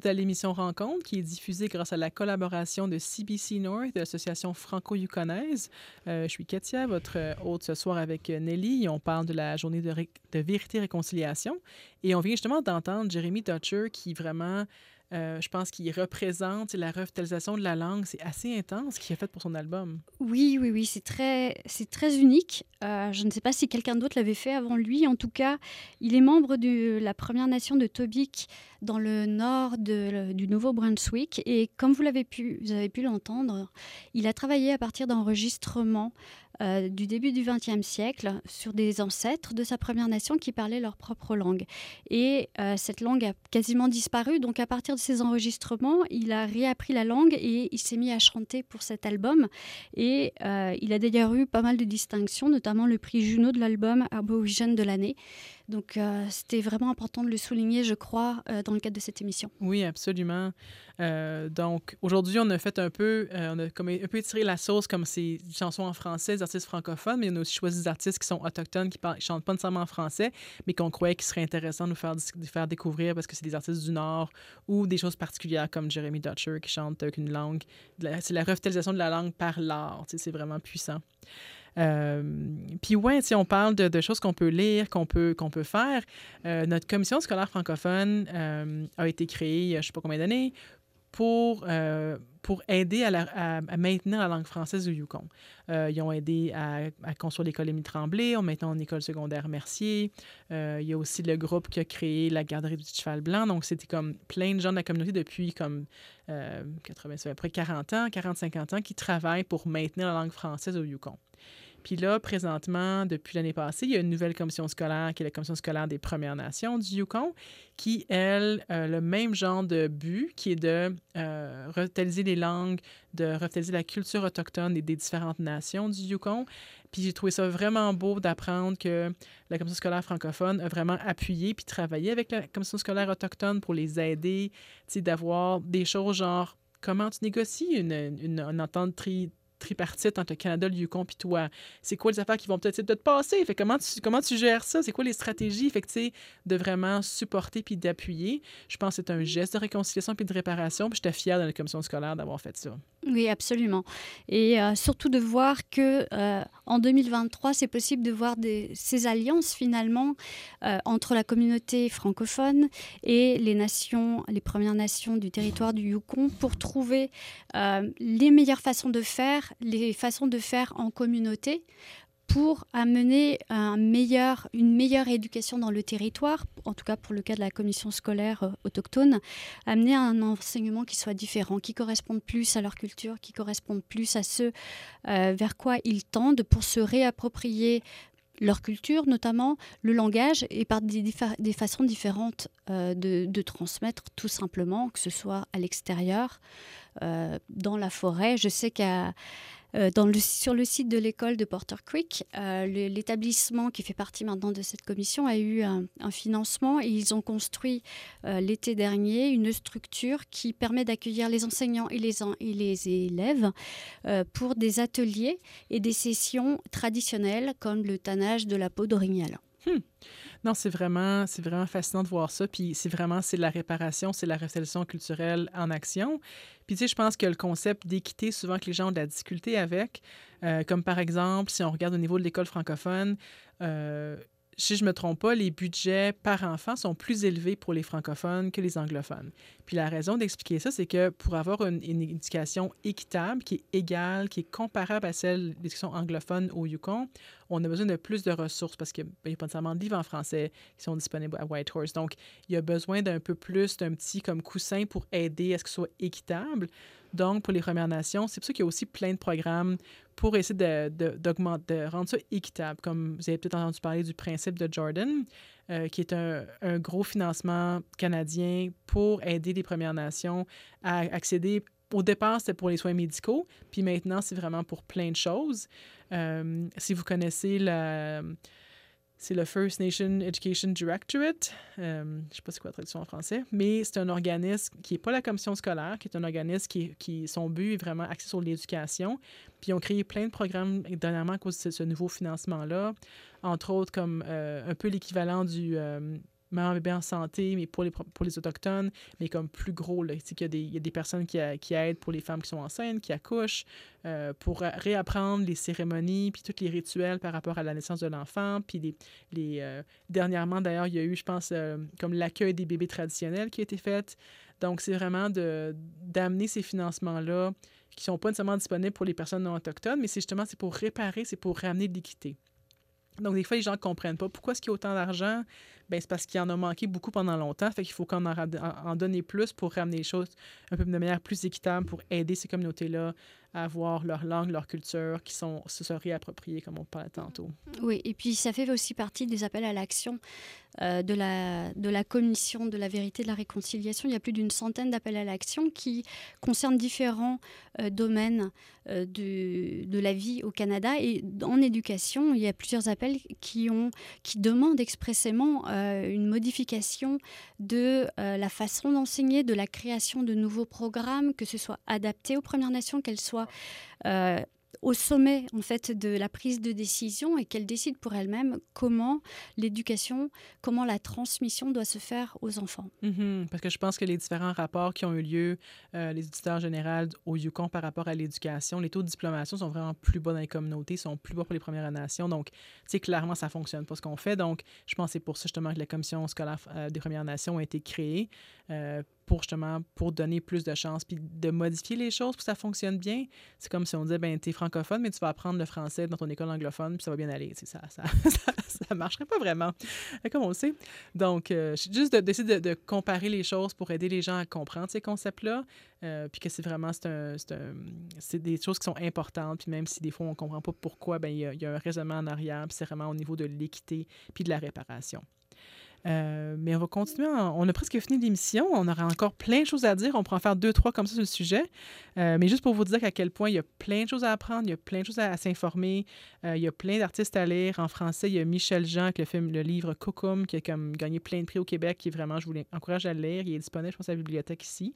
Tout à l'émission Rencontre, qui est diffusée grâce à la collaboration de CBC North, l'association franco-yukonaise. Euh, je suis Katia, votre hôte ce soir avec Nelly. Et on parle de la journée de, de vérité et réconciliation. Et on vient justement d'entendre Jeremy Dutcher qui vraiment euh, je pense qu'il représente la revitalisation de la langue. C'est assez intense ce qu'il a fait pour son album. Oui, oui, oui, c'est très, très unique. Euh, je ne sais pas si quelqu'un d'autre l'avait fait avant lui. En tout cas, il est membre de la Première Nation de Tobique dans le nord du Nouveau-Brunswick. Et comme vous, l'avez pu, vous avez pu l'entendre, il a travaillé à partir d'enregistrements euh, du début du XXe siècle sur des ancêtres de sa Première Nation qui parlaient leur propre langue. Et euh, cette langue a quasiment disparu. Donc à partir de ces enregistrements, il a réappris la langue et il s'est mis à chanter pour cet album. Et euh, il a d'ailleurs eu pas mal de distinctions, notamment le prix Juno de l'album Aborigène de l'année. Donc, euh, c'était vraiment important de le souligner, je crois, euh, dans le cadre de cette émission. Oui, absolument. Euh, donc, aujourd'hui, on a fait un peu, on a comme un peu étiré la sauce comme ces chansons en français, des artistes francophones, mais on a aussi choisi des artistes qui sont autochtones, qui ne chantent pas nécessairement en français, mais qu'on croyait qu'il serait intéressant de nous faire, faire découvrir parce que c'est des artistes du Nord ou des choses particulières comme Jeremy Dutcher qui chante avec une langue. C'est la revitalisation de la langue par l'art. C'est vraiment puissant. Euh, puis ouais, si on parle de, choses qu'on peut lire, qu'on peut, qu'on peut faire, euh, notre commission scolaire francophone euh, a été créée, je ne sais pas combien d'années, pour, pour aider à, maintenir la langue française au Yukon. ils ont aidé à, construire l'école Émile Tremblay, on maintenant une école secondaire Mercier. il y a aussi le groupe qui a créé la garderie du cheval blanc. Donc, c'était comme plein de gens de la communauté depuis comme 80, à peu près 40 ans, 40-50 ans qui travaillent pour maintenir la langue française au Yukon. Puis là, présentement, depuis l'année passée, il y a une nouvelle commission scolaire qui est la commission scolaire des Premières Nations du Yukon, qui, elle, a le même genre de but, qui est de euh, revitaliser les langues, de revitaliser la culture autochtone des, différentes nations du Yukon. Puis j'ai trouvé ça vraiment beau d'apprendre que la commission scolaire francophone a vraiment appuyé puis travaillé avec la commission scolaire autochtone pour les aider, d'avoir des choses genre comment tu négocies une, une, une entente tri tripartite entre le Canada, le Yukon puis toi? C'est quoi les affaires qui vont peut-être te passer? Fait comment tu, comment tu gères ça? C'est quoi les stratégies? Fait que, de vraiment supporter puis d'appuyer. Je pense que c'est un geste de réconciliation puis de réparation. Puis j'étais fière de la commission scolaire d'avoir fait ça. Oui, absolument. Et euh, surtout de voir que euh, en 2023, c'est possible de voir ces alliances finalement euh, entre la communauté francophone et les nations, les Premières Nations du territoire du Yukon pour trouver les meilleures façons de faire, les façons de faire en communauté pour amener une meilleure éducation dans le territoire, en tout cas pour le cas de la commission scolaire euh, autochtone, amener un enseignement qui soit différent, qui corresponde plus à leur culture, qui corresponde plus à ce euh, vers quoi ils tendent pour se réapproprier leur culture, notamment le langage, et par des, façons différentes euh, de, transmettre, tout simplement, que ce soit à l'extérieur, dans la forêt. Je sais qu'à euh, sur le site de l'école de Porter Creek, euh, l'établissement qui fait partie maintenant de cette commission a eu un, financement et ils ont construit euh, l'été dernier une structure qui permet d'accueillir les enseignants et les, et les élèves pour des ateliers et des sessions traditionnelles comme le tannage de la peau d'orignal. Hmm. Non, c'est vraiment, c'est vraiment fascinant de voir ça. Puis c'est vraiment, c'est la réparation, c'est la restauration culturelle en action. Puis tu sais, je pense que le concept d'équité, souvent que les gens ont de la difficulté avec, euh, comme par exemple, si on regarde au niveau de l'école francophone, euh, si je ne me trompe pas, les budgets par enfant sont plus élevés pour les francophones que les anglophones. Puis la raison d'expliquer ça, c'est que pour avoir une, éducation équitable, qui est égale, qui est comparable à celle de l'éducation anglophone au Yukon, on a besoin de plus de ressources parce qu'il n'y a pas nécessairement de livres en français qui sont disponibles à Whitehorse. Donc, il y a besoin d'un peu plus, d'un petit comme coussin pour aider à ce que ce soit équitable. Donc, pour les Premières Nations, c'est pour ça qu'il y a aussi plein de programmes pour essayer de, de, rendre ça équitable. Comme vous avez peut-être entendu parler du principe de Jordan, euh, qui est un, gros financement canadien pour aider les Premières Nations à accéder. Au départ, c'était pour les soins médicaux, puis maintenant, c'est vraiment pour plein de choses. Euh, si vous connaissez la c'est le First Nation Education Directorate. Euh, je ne sais pas c'est quoi la traduction en français, mais c'est un organisme qui n'est pas la commission scolaire, qui est un organisme qui, qui son but est vraiment axé sur l'éducation. Puis ils ont créé plein de programmes dernièrement à cause de ce, nouveau financement-là, entre autres comme euh, un peu l'équivalent du euh, maman bébé en santé, mais pour les, pour les Autochtones, mais comme plus gros. Là. Il, y a des, il y a des personnes qui, aident pour les femmes qui sont enceintes, qui accouchent, euh, pour réapprendre les cérémonies, puis tous les rituels par rapport à la naissance de l'enfant. Puis les, les euh, dernièrement, d'ailleurs, il y a eu, je pense, euh, comme l'accueil des bébés traditionnels qui a été fait. Donc, c'est vraiment d'amener ces financements-là qui sont pas nécessairement disponibles pour les personnes non autochtones, mais c'est justement pour réparer, c'est pour ramener de l'équité. Donc, des fois, les gens ne comprennent pas. Pourquoi est-ce qu'il y a autant d'argent? Ben, c'est parce qu'il en a manqué beaucoup pendant longtemps. Fait qu'il faut qu'on en, en, donne plus pour ramener les choses un peu de manière plus équitable pour aider ces communautés-là à avoir leur langue, leur culture qui sont, se sont réappropriées, comme on parlait tantôt. Oui, et puis ça fait aussi partie des appels à l'action euh, de, la, de la Commission de la vérité et de la réconciliation. Il y a plus d'une centaine d'appels à l'action qui concernent différents euh, domaines euh, de, de, la vie au Canada. Et en éducation, il y a plusieurs appels qui, ont, qui demandent expressément une modification de la façon d'enseigner, de la création de nouveaux programmes, que ce soit adapté aux Premières Nations, qu'elles soient au sommet en fait de la prise de décision et qu'elle décide pour elle-même comment l'éducation, comment la transmission doit se faire aux enfants. Mm-hmm. parce que je pense que les différents rapports qui ont eu lieu, euh, les éditeurs généraux au Yukon par rapport à l'éducation, les taux de diplomation sont vraiment plus bas dans les communautés, sont plus bas pour les Premières Nations. Donc, tu clairement, ça fonctionne pas ce qu'on fait. Donc, je pense que c'est pour ça justement que la Commission scolaire euh, des Premières Nations a été créée. Euh, pour justement pour donner plus de chances puis de modifier les choses pour que ça fonctionne bien. C'est comme si on disait ben tu es francophone mais tu vas apprendre le français dans ton école anglophone puis ça va bien aller, ça [LAUGHS] ça, ça, marcherait pas vraiment. Comme on le sait. Donc euh, juste d'essayer de, comparer les choses pour aider les gens à comprendre ces concepts-là euh, puis que c'est vraiment c'est des choses qui sont importantes puis même si des fois on comprend pas pourquoi ben il y, a un raisonnement en arrière puis c'est vraiment au niveau de l'équité puis de la réparation. Euh, mais on va continuer. On a presque fini l'émission. On aura encore plein de choses à dire. On pourra en faire deux, trois comme ça sur le sujet. Euh, mais juste pour vous dire à quel point il y a plein de choses à apprendre, il y a plein de choses à, s'informer. Euh, il y a plein d'artistes à lire. En français, il y a Michel Jean qui a fait le livre Cocum, qui a comme gagné plein de prix au Québec, qui est vraiment, je vous encourage à le lire. Il est disponible, je pense, à la bibliothèque ici.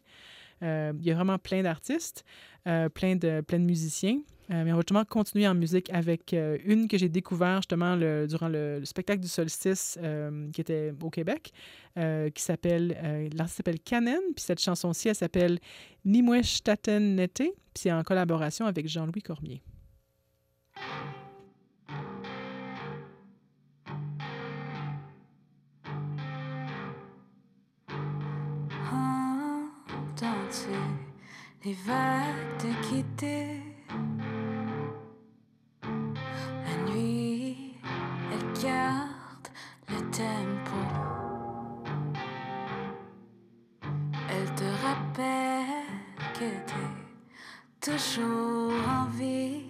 Il y a vraiment plein d'artistes, plein, de, plein de musiciens. Euh, mais on va justement continuer en musique avec euh, une que j'ai découvert justement durant le, spectacle du solstice euh, qui était au Québec, qui s'appelle, l'artiste s'appelle Canen, puis cette chanson-ci, elle s'appelle Nimwesh Taten Nete, puis c'est en collaboration avec Jean-Louis Cormier. Les vagues te quitter garde le tempo. Elle te rappelle que t'es toujours en vie.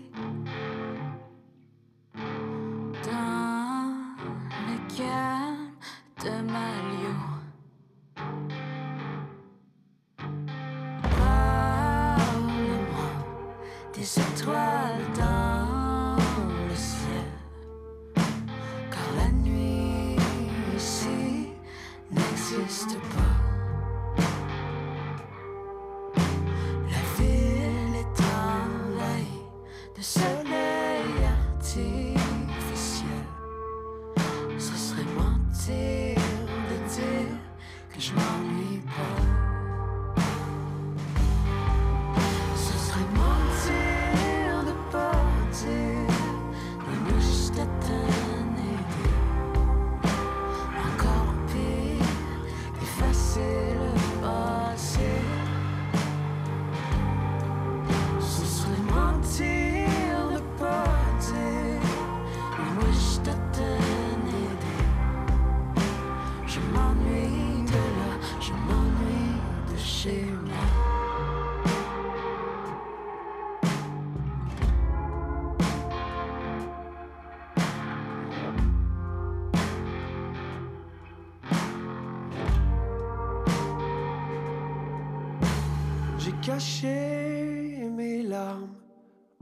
Caché mes larmes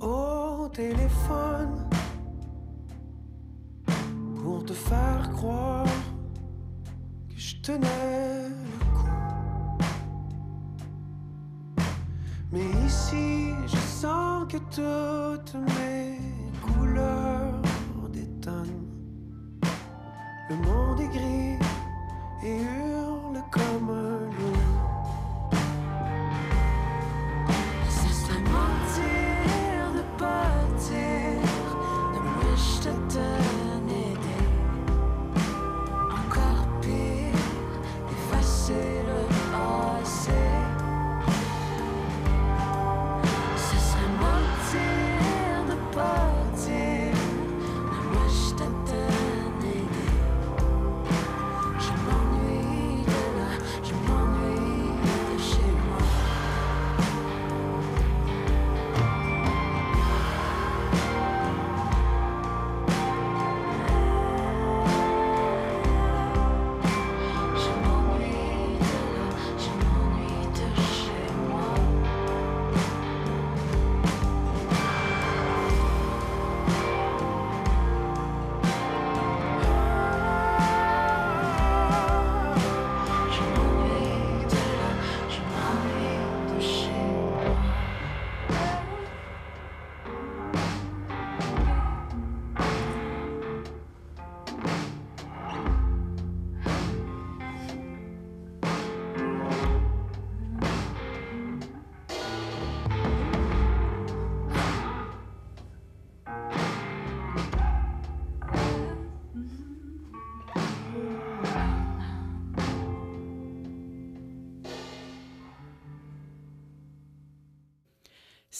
au téléphone pour te faire croire que je tenais le coup. Mais ici, je sens que toutes mes couleurs détonnent. Le monde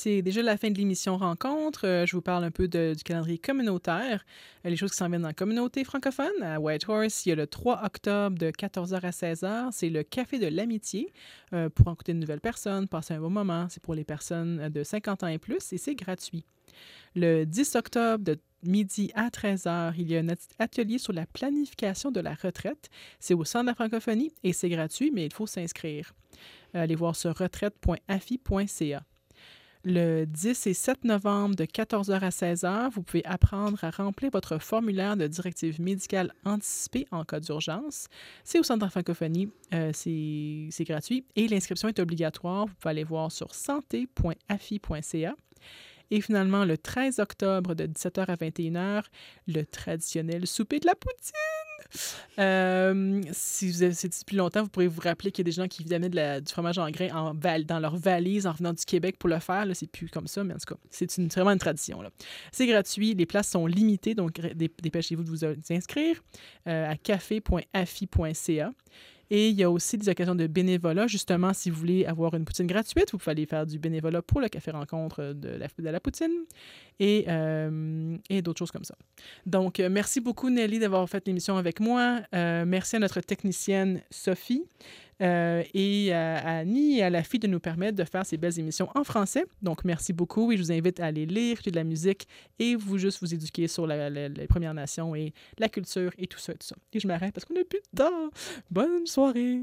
C'est déjà la fin de l'émission Rencontre. Euh, je vous parle un peu de- du calendrier communautaire, euh, les choses qui s'en viennent dans la communauté francophone. À Whitehorse, il y a le 3 octobre de 14h à 16h. C'est le Café de l'amitié euh, pour rencontrer de nouvelles personnes, passer un bon moment. C'est pour les personnes de 50 ans et plus et c'est gratuit. Le 10 octobre de midi à 13h, il y a un at- atelier sur la planification de la retraite. C'est au Centre de la francophonie et c'est gratuit, mais il faut s'inscrire. Allez voir sur retraite.afi.ca. Le 10 et 7 novembre de 14h à 16h, vous pouvez apprendre à remplir votre formulaire de directive médicale anticipée en cas d'urgence. C'est au Centre de francophonie, euh, c'est gratuit et l'inscription est obligatoire. Vous pouvez aller voir sur santé.afi.ca. Et finalement, le 13 octobre de 17h à 21h, le traditionnel souper de la poutine. Euh, si vous avez c'est depuis longtemps, vous pourrez vous rappeler qu'il y a des gens qui amenaient de du fromage en grain en dans leur valise en revenant du Québec pour le faire. Là, c'est plus comme ça, mais en tout cas, c'est une, vraiment une tradition. C'est gratuit, les places sont limitées, donc dépêchez-vous de vous inscrire euh, à café.afi.ca. Et il y a aussi des occasions de bénévolat. Justement, si vous voulez avoir une poutine gratuite, vous pouvez aller faire du bénévolat pour le café rencontre de la, la poutine et, euh, et d'autres choses comme ça. Donc, euh, merci beaucoup, Nelly, d'avoir fait l'émission avec moi. Euh, merci à notre technicienne Sophie euh, et à, à Annie et à la fille de nous permettre de faire ces belles émissions en français. Donc, merci beaucoup et je vous invite à aller lire, écouter de la musique et vous juste vous éduquer sur les Premières Nations et la culture et tout ça tout ça. Et je m'arrête parce qu'on n'a plus de temps. Bonne soirée!